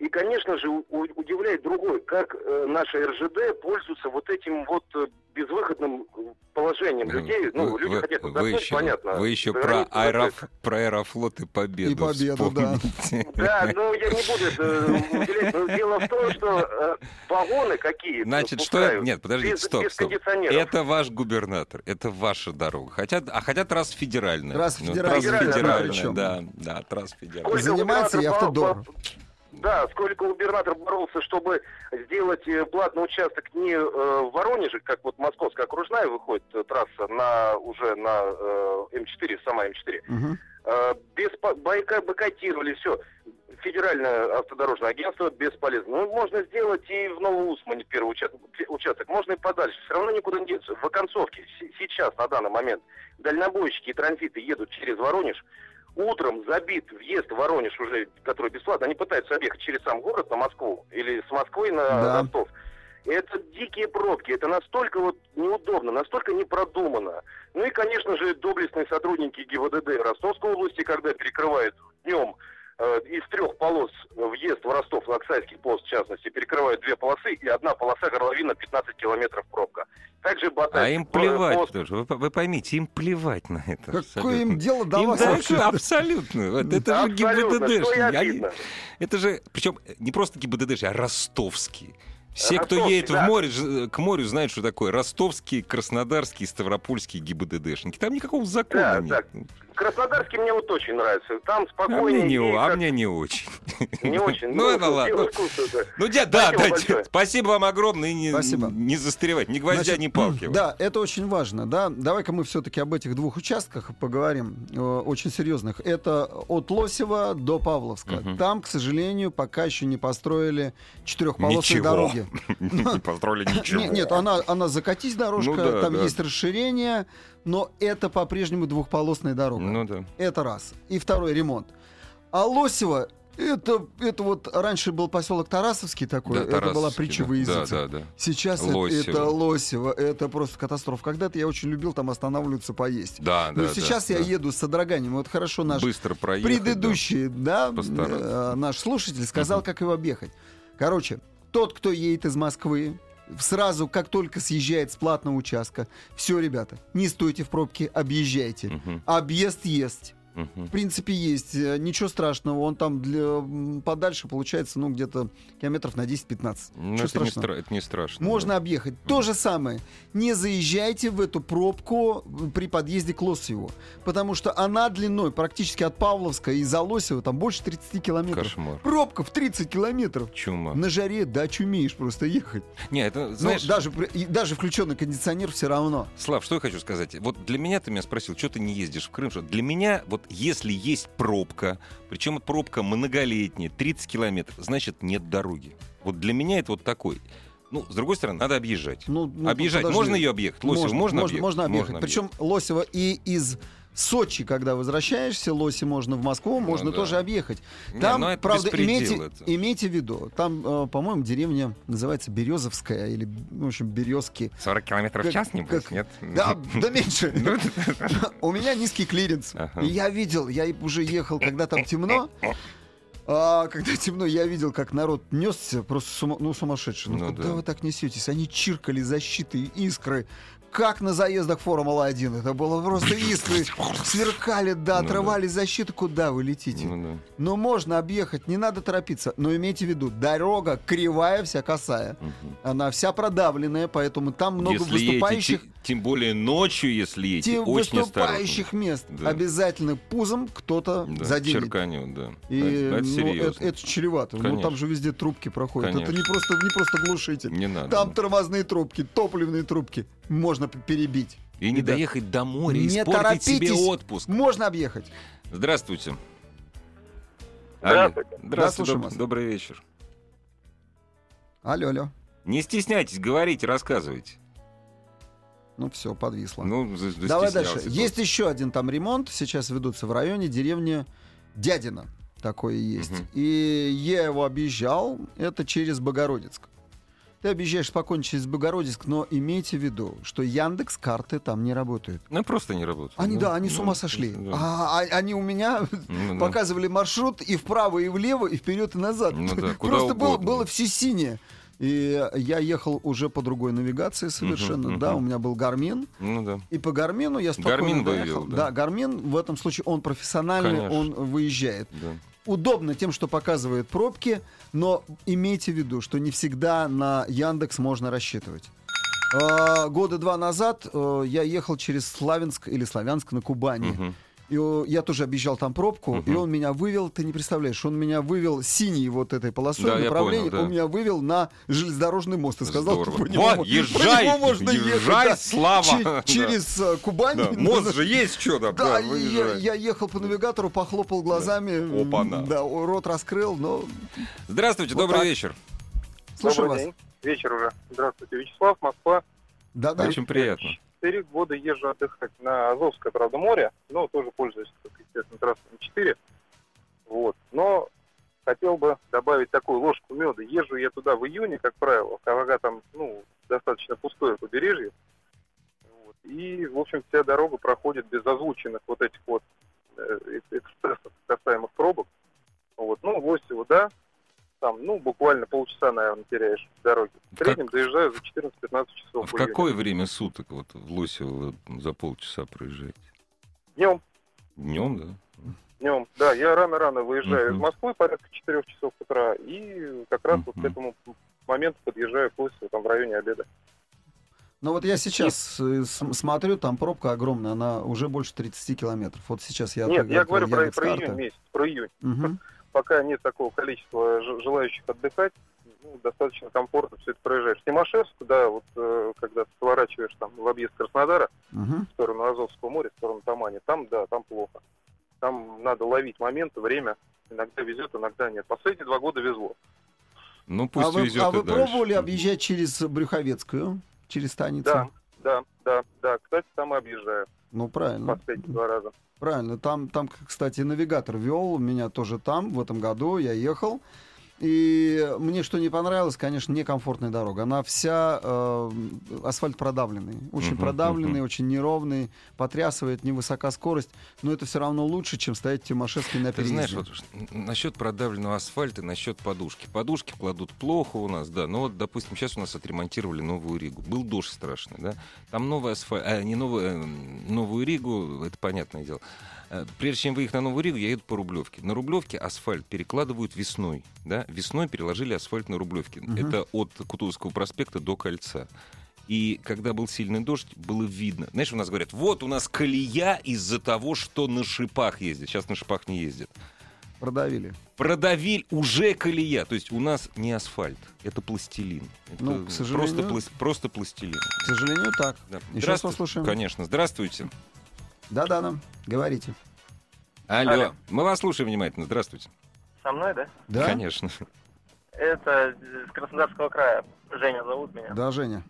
И, конечно же, удивляет другой, как э, наши РЖД пользуются вот этим вот э, безвыходным э, положением людей. Ну, вы, люди хотят вы отдохнуть, еще, понятно. вы еще про, аэроф, про аэрофлот и победу И победу, да. вспомните. Да, ну я не буду это уделять. Но дело в том, что вагоны какие Значит, что... Нет, подождите, без, стоп, без стоп. Это ваш губернатор, это ваша дорога. Хотят, а хотят трасса федеральная. Трасса Ну, федеральная, да, федеральная, да, да, трасса федеральная. Занимается и автодор. Да, сколько губернатор боролся, чтобы сделать э, платный участок не э, в Воронеже, как вот Московская окружная выходит э, трасса на уже на э, М4, сама М4. Мгм. Э, без бойка бойкотировали все. Федеральное автодорожное агентство бесполезно. Ну, можно сделать и в Новоусмане первый участок, участок. Можно и подальше. Все равно никуда не деться. В оконцовке сейчас, на данный момент, дальнобойщики и транзиты едут через Воронеж. Утром забит въезд в Воронеж уже, который бесплатно. Они пытаются объехать через сам город на Москву или с Москвы на Да. Ростов. Это дикие пробки, это настолько вот неудобно, настолько не продумано. Ну и, конечно же, доблестные сотрудники ГИБДД Ростовской области, когда перекрывают днем из трех полос въезд в Ростов, в Оксайский пост, в частности, перекрывают две полосы, и одна полоса горловина 15 километров пробка. Также Батай, А им э, плевать пост- тоже. Вы, вы поймите, им плевать на это. Какое абсолютно. им дело до Им вас вообще? абсолютно. Вот это же Абсолютно, ГИБДДшники. Они-. Это же, причем не просто ГИБДДшники, а ростовские. Все, кто едет в да. море, ж- к морю, знают, что такое ростовские, краснодарские, ставропольские ГИБДДшники. Там никакого закона Да, нет. Краснодарский мне вот очень нравится. Там А спокойнее. мне не, а как- мне не очень. Не очень. Ну, это дело ладно. да. Ну, дядь, да, да, спасибо вам огромное. И не, Спасибо. не застревать, ни гвоздя, Значит, ни палки. Да, это очень важно, да. Давай-ка мы все-таки об этих двух участках поговорим, э, очень серьезных. Это от Лосева до Павловска. Там, к сожалению, пока еще не построили четырехполосные Ничего. Дороги. Не построили ничего. Нет, она, она закатись дорожка, Ну да, там да. есть расширение, но это по-прежнему двухполосная дорога. Ну да. Это раз. И второй ремонт. А Лосево, это, это вот раньше был поселок Тарасовский такой, Да, это была Тарасовский, притча да. Да, да, да. Сейчас это- Лосево. это Лосево, это просто катастрофа. Когда-то я очень любил там останавливаться поесть. Да, Но да, Ну, сейчас да, я да. еду с содроганием. Вот хорошо наш Быстро проехать. предыдущий, да, Постараться. э, наш слушатель сказал, как его объехать. Короче, тот, кто едет из Москвы, сразу, как только съезжает с платного участка, все, ребята, не стойте в пробке, объезжайте. Мгм, Объезд есть. В принципе, есть. Э, Ничего страшного. Он там для, подальше получается, ну, где-то километров на 10-15. Ну, Ничего это не, страшного. стра- это не страшно. Можно да. объехать. То же самое. Не заезжайте в эту пробку при подъезде к Лосеву. Потому что она длиной практически от Павловска и за Лосева там больше 30 километров. Кошмар. Пробка в 30 километров. Чума. На жаре, да, чумеешь просто ехать. Не, это, Ну, знаешь, даже, даже включенный кондиционер все равно. Слав, что я хочу сказать? Вот для меня ты меня спросил, что ты не ездишь в Крым? Что для меня, вот если есть пробка, причем пробка многолетняя, 30 километров, значит нет дороги. Вот для меня это вот такой. Ну, с другой стороны, надо объезжать. Ну, ну, объезжать. подожди. Можно ее объехать? Лосево можно, объехать? можно объехать. Причем Лосево и из Сочи, когда возвращаешься, Лоси можно в Москву, можно да. тоже объехать. Не, Там, ну это правда, имейте, это. имейте в виду, там, э, по-моему, деревня называется Березовская или, в общем, Березки. 40 километров в час, небось, как- нет? Да, да меньше. Ну, У меня низкий клиренс. Я видел, я уже ехал, когда там темно. А когда темно, я видел, как народ несся просто сума- ну, сумасшедший. Ну, Ну куда да. вы так несетесь? Они чиркали защиты, искры. Как на заездах Формулы-1. Это было просто искры. Сверкали, да, Ну отрывали защиту. Куда вы летите? Ну да. Но можно объехать, не надо торопиться. Но имейте в виду, дорога кривая, вся косая. Мгм. Она вся продавленная, поэтому там много Если выступающих. Тем более ночью, если едете, Тем очень выступающих осторожно. мест Да. обязательно пузом кто-то Да, заденет. черканет, да. И это, это ну, серьезно. это, это чревато. Ну, Конечно. там же везде трубки проходят. Это Конечно. не просто, не просто глушитель. Не надо. Там тормозные трубки, топливные трубки. Можно перебить. И не Ребят, доехать до моря, не испортить себе торопитесь. отпуск. Можно объехать. Здравствуйте. Здравствуйте. Алло. Да, Здравствуйте, слушаем доб- вас. добрый вечер. Алло, алло. Не стесняйтесь, говорите, рассказывайте. Ну все, подвисло. Ну, Давай дальше. просто. Есть еще один там ремонт. Сейчас ведутся в районе деревни Дядина. Такое есть. Мгм. И я его объезжал. Это через Богородицк. Ты объезжаешь спокойно через Богородицк, но имейте в виду, что Яндекс карты там не работают. Ну, просто не работает. Они, да, они с Ну, ума сошли. да. А, а- они у меня Ну, показывали маршрут и вправо, и влево, и вперед, и назад. Ну да, куда Просто было, угодно. было все синее. И я ехал уже по другой навигации совершенно. Мгм, Да, у меня был Гармин. Ну да. И по Гармину я спокойно Гармин доехал. вывел, да. Да, Гармин в этом случае он профессиональный, Конечно. он выезжает. да. Удобно тем, что показывает пробки, но имейте в виду, что не всегда на Яндекс можно рассчитывать. А, Года два назад э, я ехал через Славянск или Славянск на Кубани. Мгм. И я тоже объезжал там пробку, Мгм. и он меня вывел, ты не представляешь, он меня вывел синей вот этой полосой Да, я направления, понял, да. он меня вывел на железнодорожный мост и сказал, Здорово. что по нему, Вот, мо- по езжай, нему можно езжай, ехать. да. Слава. Да. Через э, Кубань. Да, Мост же есть что там. Да, Да, и я, я ехал по навигатору, похлопал глазами, Опа-на. да, рот раскрыл, но Здравствуйте, Вот добрый так. вечер. слушаю Добрый вас. день. Вечер уже. Здравствуйте. Вячеслав, Москва. Да, да. Очень приятно. Четыре года езжу отдыхать на Азовское, правда, море, но тоже пользуюсь, естественно, трассой М4. Вот. Но хотел бы добавить такую ложку меда. Езжу я туда в июне, как правило, когда там, ну, достаточно пустое побережье. Вот. И, в общем, вся дорога проходит без озвученных вот этих вот э, эксцессов касаемых пробок. Вот. Ну, в Лосево, да, там, ну, буквально полчаса, наверное, теряешь в дороге. В Как- среднем доезжаю за 14-15 часов. В какое время суток вот в Лосево за полчаса проезжаете? Днем. Днем, да? Днем, да, я рано-рано выезжаю Мгм. из Москвы, порядка 4 часов утра, и как раз вот к этому моменту подъезжаю к Лосеву, там в районе обеда. Но вот я сейчас э, с- смотрю, там пробка огромная, она уже больше 30 километров. Вот сейчас я Нет, я говорю про, про июнь месяц, про июнь. Мгм. Пока нет такого количества желающих отдыхать, ну, достаточно комфортно все это проезжаешь. Тимошевск, да, вот э, когда ты сворачиваешь там в объезд Краснодара, Мгм. в сторону Азовского моря, в сторону Тамани, там, да, там плохо. Там надо ловить моменты, время. Иногда везет, иногда нет. Последние два года везло. Ну пусть а вы, везет а и вы дальше. пробовали объезжать через Брюховецкую, через станицу? Да, да, да, да. Кстати, там и объезжаю Ну, правильно. последние два раза. Правильно. Там, там, кстати, навигатор вел меня тоже там. В этом году я ехал. И мне что не понравилось, конечно, некомфортная дорога. Она вся э, асфальт продавленный. Очень Мгм, продавленный, мгм. очень неровный, потрясывает, невысока скорость. Но это все равно лучше, чем стоять в Тимошевске на Ты переезде. знаешь, вот насчет продавленного асфальта, насчет подушки. Подушки кладут плохо у нас, да. Но вот, допустим, сейчас у нас отремонтировали новую Ригу. Был дождь страшный, да. Там новый асфальт, а, не новую, э, новую Ригу, это понятное дело. Э, Прежде чем выехать на Новую Ригу, я еду по Рублевке. На Рублевке асфальт перекладывают весной. Да? Весной переложили асфальт на Рублевке. Мгм. Это от Кутузовского проспекта до Кольца. И когда был сильный дождь, было видно. Знаешь, у нас говорят, вот у нас колея из-за того, что на шипах ездит. Сейчас на шипах не ездит. Продавили. Продавили уже колея. То есть у нас не асфальт, это пластилин. Это Ну, к сожалению- просто, плас- просто пластилин. К сожалению, так. Да. Здравствуйте. послушаем. Конечно. Здравствуйте. Да-да, да. Говорите. Алло. Алло. Мы вас слушаем внимательно. Здравствуйте. Со мной, да? Да? Конечно. Это с Краснодарского края. Женя зовут меня. Да, Женя.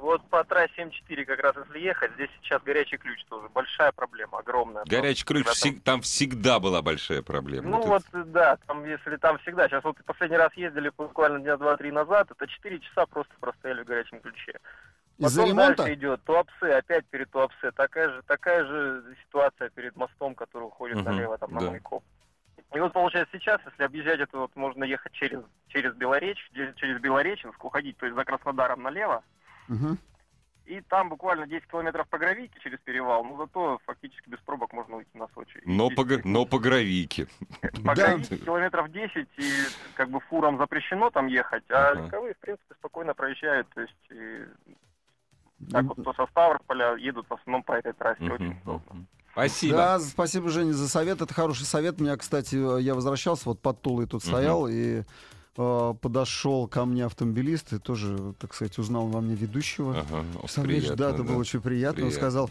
Вот по трассе М4 как раз если ехать, здесь сейчас горячий ключ тоже. Большая проблема, огромная. Горячий ключ, там- всег- там всегда была большая проблема. Ну Вот вот, да, там, если там всегда. Сейчас вот последний раз ездили буквально дня два-три назад, это 4 часа просто простояли в горячем ключе. Из-за ремонта? дальше идет Туапсе, опять перед Туапсе. Такая же, такая же ситуация перед мостом, который уходит Мгм, налево, там, на да. Маяку. И вот получается сейчас, если объезжать это, вот можно ехать через, через Белоречь, через Белореченск, уходить, то есть за Краснодаром налево, Мгм. и там буквально 10 километров по гравийке через перевал, но зато фактически без пробок можно уйти на Сочи. Но, по, но по гравийке. по Да. гравийке километров 10, и как бы фурам запрещено там ехать, а легковые, в принципе, спокойно проезжают, то есть и Так вот, кто со Ставрополя едут в основном по этой трассе. Очень удобно. Спасибо. Да, спасибо, Женя, за совет. Это хороший совет. Меня, кстати, я возвращался, вот под Тулой тут Мгм. стоял, и э, подошел ко мне автомобилист и тоже, так сказать, узнал во мне ведущего. Ага, Представляешь, приятно, да, это было очень приятно. Он Приятно. сказал,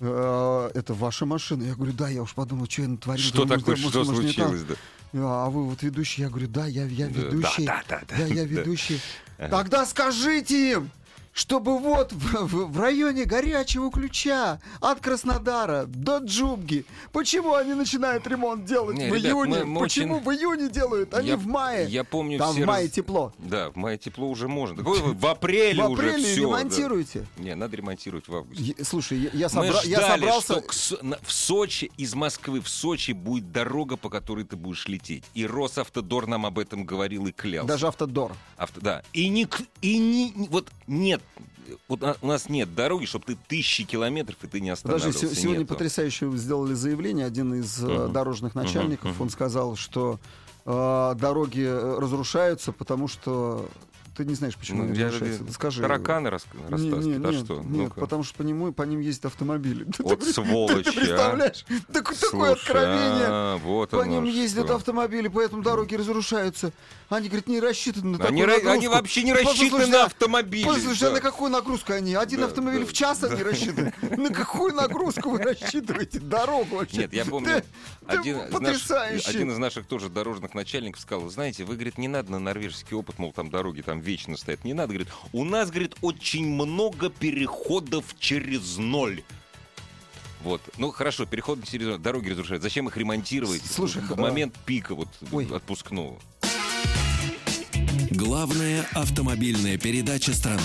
«Э, это ваша машина. Я говорю, да, я уж подумал, что я натворил. Что Думаю, такое, да, может, что может, случилось? да? А вы вот ведущий? Я говорю, да, я, я Да, ведущий. Да, да, да. Да, я да. ведущий. Ага. Тогда скажите им, чтобы вот в, в- в районе горячего ключа от Краснодара до Джубги, почему они начинают ремонт делать Не, в ребят, июне? мы- мы почему очень- в июне делают, а не Я- в мае? Я помню Там все в мае раз- тепло. Да, в мае тепло уже можно. Так вы в апреле В уже апреле все. ремонтируйте. Не, надо ремонтировать в августе. Е- Слушай, я, я Мы собра- я ждали, собрался... что к в Сочи, из Москвы в Сочи будет дорога, по которой ты будешь лететь. И Росавтодор нам об этом говорил и клялся. Даже автодор. Авто- да. И, не, и не, не- вот нет, вот у нас нет дороги, чтобы ты тысячи километров, и ты не останавливался. се- сегодня Нету. потрясающе сделали заявление. Один из Мгм. дорожных начальников, мгм. он сказал, что э, дороги э, разрушаются, потому что... Ты не знаешь, почему Ну, они я- разрушаются. Да скажи. Тараканы рас- Не- растаскивают. не- а нет, что? нет, Ну-ка. потому что по нему по ним ездят автомобили. Ты- Вот ты- сволочи, Ты а. представляешь? Так- Такое Слушай, откровение. а, вот По ним ездят что. автомобили, поэтому дороги разрушаются. Они, говорят, не рассчитаны на Они, такую ра- нагрузку. они вообще не рассчитаны а- на автомобили. Послушай, а да. на какую нагрузку они? Один Да, автомобиль да, в час они рассчитаны. На какую нагрузку вы рассчитываете? Дорогу вообще? Нет, я помню, Да, да один, из наших, тоже дорожных начальников сказал, «Вы знаете, вы, говорит, не надо на норвежский опыт, мол, там дороги там вечно стоят. Не надо, говорит, у нас, говорит, очень много переходов через ноль. Вот. Ну, хорошо, переходы через ноль, дороги разрушают. Зачем их ремонтировать Слушай, в а- момент пика вот Ой. отпускного? Главная автомобильная передача страны.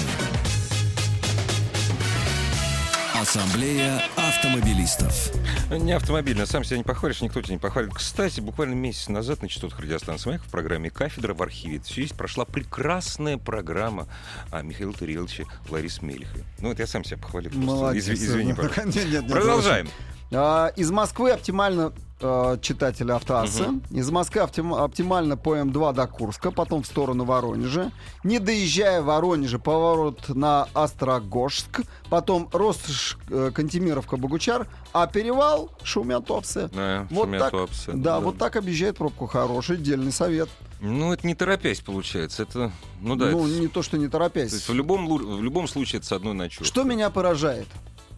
Ассамблея автомобилистов. Не автомобильно, сам себя не похвалишь, никто тебя не похвалит. Кстати, буквально месяц назад на частотах радиостанции «Маяк» в программе «Кафедра» в архиве все есть, прошла прекрасная программа о Михаиле Тареловиче Ларис Мельхе. Ну, вот я сам себя похвалил. Молодец. Изв- Извини, Ну, пожалуйста. нет, нет, нет, Продолжаем. Из Москвы оптимально э, читатель автоассы. Из Москвы оптим- оптимально по М2 до Курска, потом в сторону Воронежа. Не доезжая Воронежа, поворот на Острогожск, потом Ростыш, э, Кантемировка, Богучар, а перевал Шумятовцы. Да, Вот так, Шумятовцы, да, вот так объезжает пробку. Хороший, дельный совет. Ну, это не торопясь получается. Это, ну да, ну, это- не то, что не то есть торопясь. в любом, в любом случае это с одной ночевкой. Что меня поражает?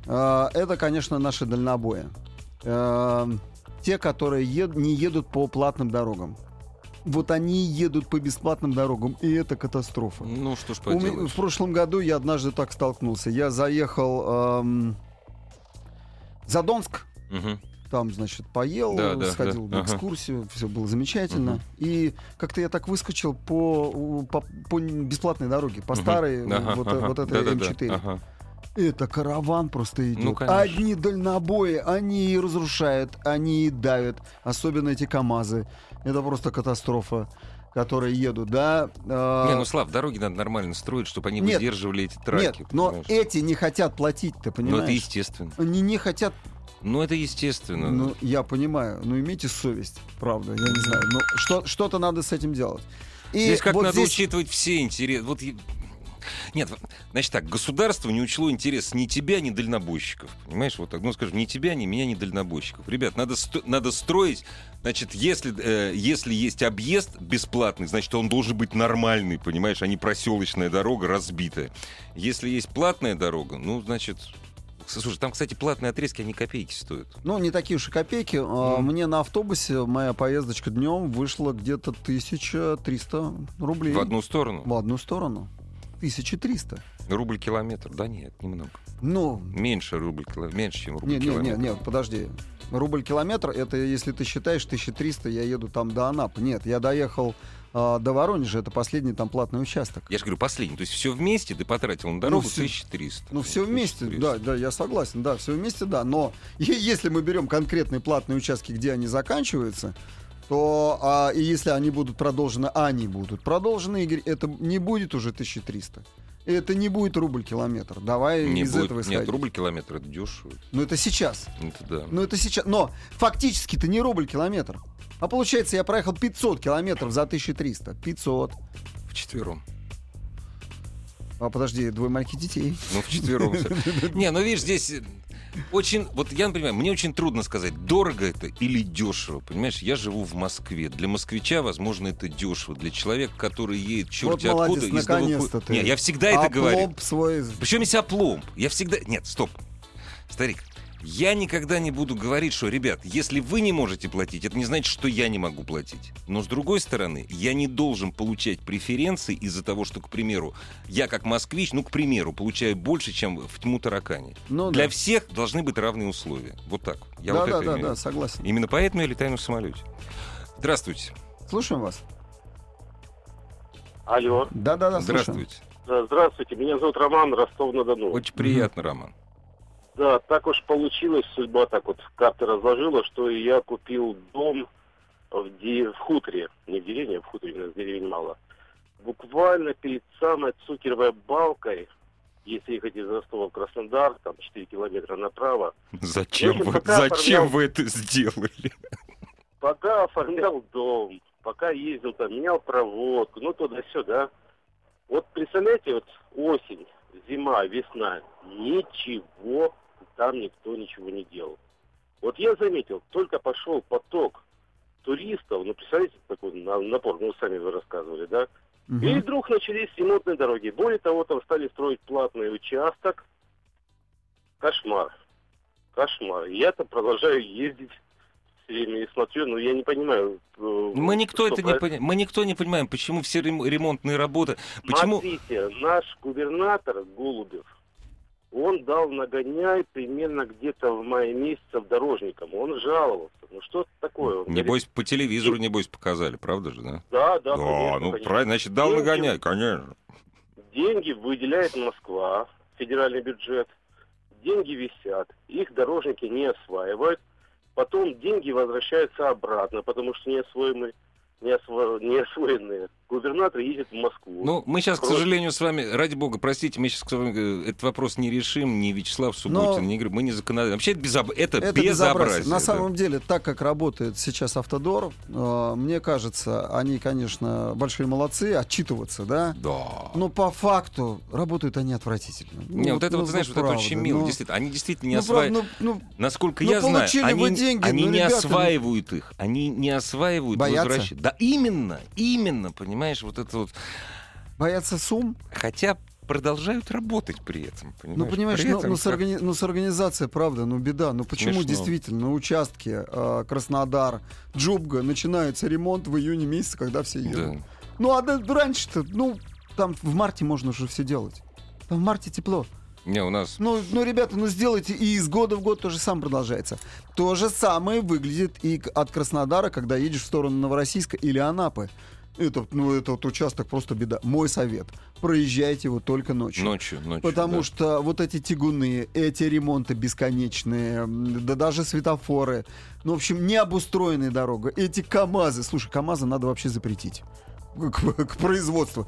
Э, Это, конечно, наши дальнобои. Э, Те, которые ед- не едут по платным дорогам. Вот они едут по бесплатным дорогам, и это катастрофа. Ну, что ж У поделаешь. в прошлом году я однажды так столкнулся. Я заехал эм, за Донск, Мгм. там, значит, поел, Да, да, сходил да. на Ага. экскурсию, все было замечательно. Мгм. И как-то я так выскочил по, у- по, по бесплатной дороге, по Мгм. старой, Ага, вот, ага. вот этой Да-да-да. М4. Ага. Это караван просто идет. Ну, конечно. Одни дальнобои, они и разрушают, они и давят. Особенно эти КАМАЗы. Это просто катастрофа, которые едут, да. а, Не, ну, Слав, дороги надо нормально строить, чтобы они Нет. выдерживали эти траки. Нет, но понимаешь? эти не хотят платить, ты Ну, понимаешь? это естественно. Они не хотят, Ну, это естественно. ну, я понимаю, но имейте совесть, правда, я не знаю. Но что, что-то надо с этим делать. И Здесь как вот надо здесь- учитывать все интересы. Вот нет, значит так, государство не учло интерес ни тебя, ни дальнобойщиков. Понимаешь, вот так, ну скажем, ни тебя, ни меня, ни дальнобойщиков. Ребят, надо, сто- надо строить, значит, если, э, если есть объезд бесплатный, значит, он должен быть нормальный, понимаешь, а не проселочная дорога разбитая. Если есть платная дорога, ну, значит... Слушай, там, кстати, платные отрезки, они копейки стоят. Ну, не такие уж и копейки. Мгм. Мне на автобусе моя поездочка днем вышла где-то 1300 рублей. В одну сторону. В одну сторону. 1300. Рубль километр. Да нет, немного. Ну, Меньше рубль километр. Меньше, чем рубль километр. не, нет, подожди. Рубль километр, это если ты считаешь 1300, я еду там до Анапы. Нет, я доехал а, до Воронежа, это последний там платный участок. Я же говорю, последний. То есть все вместе ты потратил на дорогу всё- 1300. Ну, все вместе, 1300. да, да, я согласен, да, все вместе, да. Но если мы берем конкретные платные участки, где они заканчиваются, то а, и если они будут продолжены, а они будут продолжены, Игорь, это не будет уже 1300. Это не будет рубль километр. Давай Не из будет- этого Нет, исходить. рубль километр это дешево. Но это сейчас. Это да. Ну это сейчас. Но фактически-то не рубль километр. А получается, я проехал 500 километров за 1300. 500. В четвером. А подожди, двое маленьких детей. Ну, вчетвером. Не, ну видишь, здесь очень, вот я, например, мне очень трудно сказать, дорого это или дешево. Понимаешь, я живу в Москве. Для москвича, возможно, это дешево. Для человека, который едет черти Вот молодец, откуда. из наконец-то ты. Не, я всегда это говорю. Свой. Причем есть опломб. Я всегда... Нет, стоп. Старик, я никогда не буду говорить, что, ребят, если вы не можете платить, это не значит, что я не могу платить. Но с другой стороны, я не должен получать преференции из-за того, что, к примеру, я как москвич, ну, к примеру, получаю больше, чем в тьму таракани. Ну, Для да. всех должны быть равные условия. Вот так. Я да, вот да, это да, имею. да, согласен. Именно поэтому я летаю на самолете. Здравствуйте. Слушаем вас. Алло. Да, да, да, слушаем. Здравствуйте. Здравствуйте, меня зовут Роман, Ростов-на-Дону. Очень приятно, Роман. Да, так уж получилось, судьба так вот карты разложила, что я купил дом в, де- в хуторе, не в деревне, а в хуторе, у нас деревень мало. Буквально перед самой Цукеровой балкой, если ехать из Ростова в Краснодар, там 4 километра направо, Зачем общем, вы, зачем оформлял- вы это сделали? пока оформлял дом, пока ездил там, менял проводку, ну туда-сюда. Вот представляете, вот осень, зима, весна, ничего там никто ничего не делал. Вот я заметил, только пошел поток туристов, ну представляете, такой на- напор, ну сами вы рассказывали, да? Мгм. И вдруг начались ремонтные дороги. Более того, там стали строить платный участок. Кошмар. Кошмар. Я там продолжаю ездить все время и смотрю, но я не понимаю. э, Мы никто это не понимаем. Мы никто не понимаем, почему все рем- ремонтные работы. Почему? Смотрите, наш губернатор Голубев, он дал нагоняй примерно где-то в мае месяце дорожникам. Он жаловался. Ну что это такое? Он говорит, Небось, по телевизору, небось, показали, правда же, да? Да, да, Да, конечно, ну конечно. правильно, значит, дал Деньги- нагонять, конечно. Деньги выделяет Москва, федеральный бюджет. Деньги висят, их дорожники не осваивают. Потом деньги возвращаются обратно, потому что не освоенные, не, осво- не освоенные. Губернатор едет в Москву. Ну, мы сейчас, к Просто- сожалению, с вами, ради бога, простите, мы сейчас этот вопрос не решим, ни Вячеслав Субботин, Но- ни мы не законодатель. Вообще это, безоб... это, Это безобразие. безобразие. На да. самом деле, так как работает сейчас Автодор, э, мне кажется, они, конечно, большие молодцы, отчитываться, да? Да. Но по факту работают они отвратительно. Ну, не, вот это ну, вот, знаешь, вот это правда, очень мило, ну, действительно. Они действительно не ну, правда, осваивают. ну, ну, Насколько ну, я знаю, они, деньги, они ну, не ребята, ну- осваивают их. Они не осваивают Боятся? возвращ- Да, именно, именно, понимаешь, вот это вот. боятся сумм. Хотя продолжают работать при этом, понимаешь? Ну, понимаешь, При ну, этом ну, с как- органи- ну, с организацией, правда, ну, беда. Ну, почему Смешно. действительно на участке э, Краснодар, Джубга начинается ремонт в июне месяце, когда все едут? Да. Ну, а да- раньше-то, ну, там в марте можно уже все делать. Там в марте тепло. Не, у нас Ну, ну, ребята, ну сделайте, и из года в год то же самое продолжается. То же самое выглядит и от Краснодара, когда едешь в сторону Новороссийска или Анапы. Это, ну, этот участок просто беда. Мой совет. Проезжайте его только ночью. ночью, ночью. Потому да. что вот эти тягуны, эти ремонты бесконечные, да даже светофоры, ну, в общем, необустроенная дорога, эти КАМАЗы, слушай, КАМАЗы надо вообще запретить к, к производству.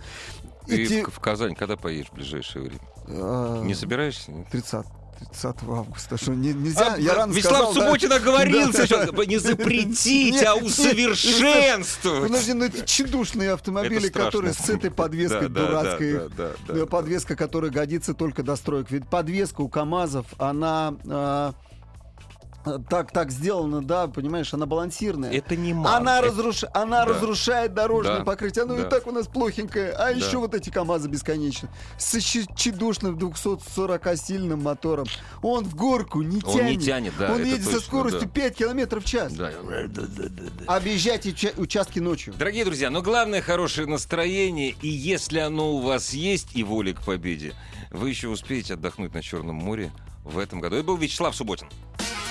Ты Эти, в, Казань когда поедешь в ближайшее время? э, Не собираешься? нет? 30, 30 августа. Что, не- нельзя? А, я рано Вячеслав сказал, да? Субботин оговорился, Да. что не запретить, а усовершенствовать. Подожди, ну эти чудушные автомобили, Это которые с этой подвеской Да, да, дурацкой. да, да, да, да. подвеска, которая годится только до строек. Ведь подвеска у КАМАЗов, она э, так, так сделана, да, понимаешь, она балансирная. Это не мало. Она, Это- разруш... она Да. разрушает дорожное Да. покрытие. Оно Да. и так у нас плохенькое. А еще вот эти КАМАЗы бесконечные. С чедушным 240-сильным мотором. Он в горку не Он тянет. не тянет, да, Он едет со точно, скоростью да. 5 километров в час. Да. Объезжайте уча- участки ночью. Дорогие друзья, но главное хорошее настроение, и если оно у вас есть и воля к победе, вы еще успеете отдохнуть на Черном море в этом году. Это был Вячеслав Субботин.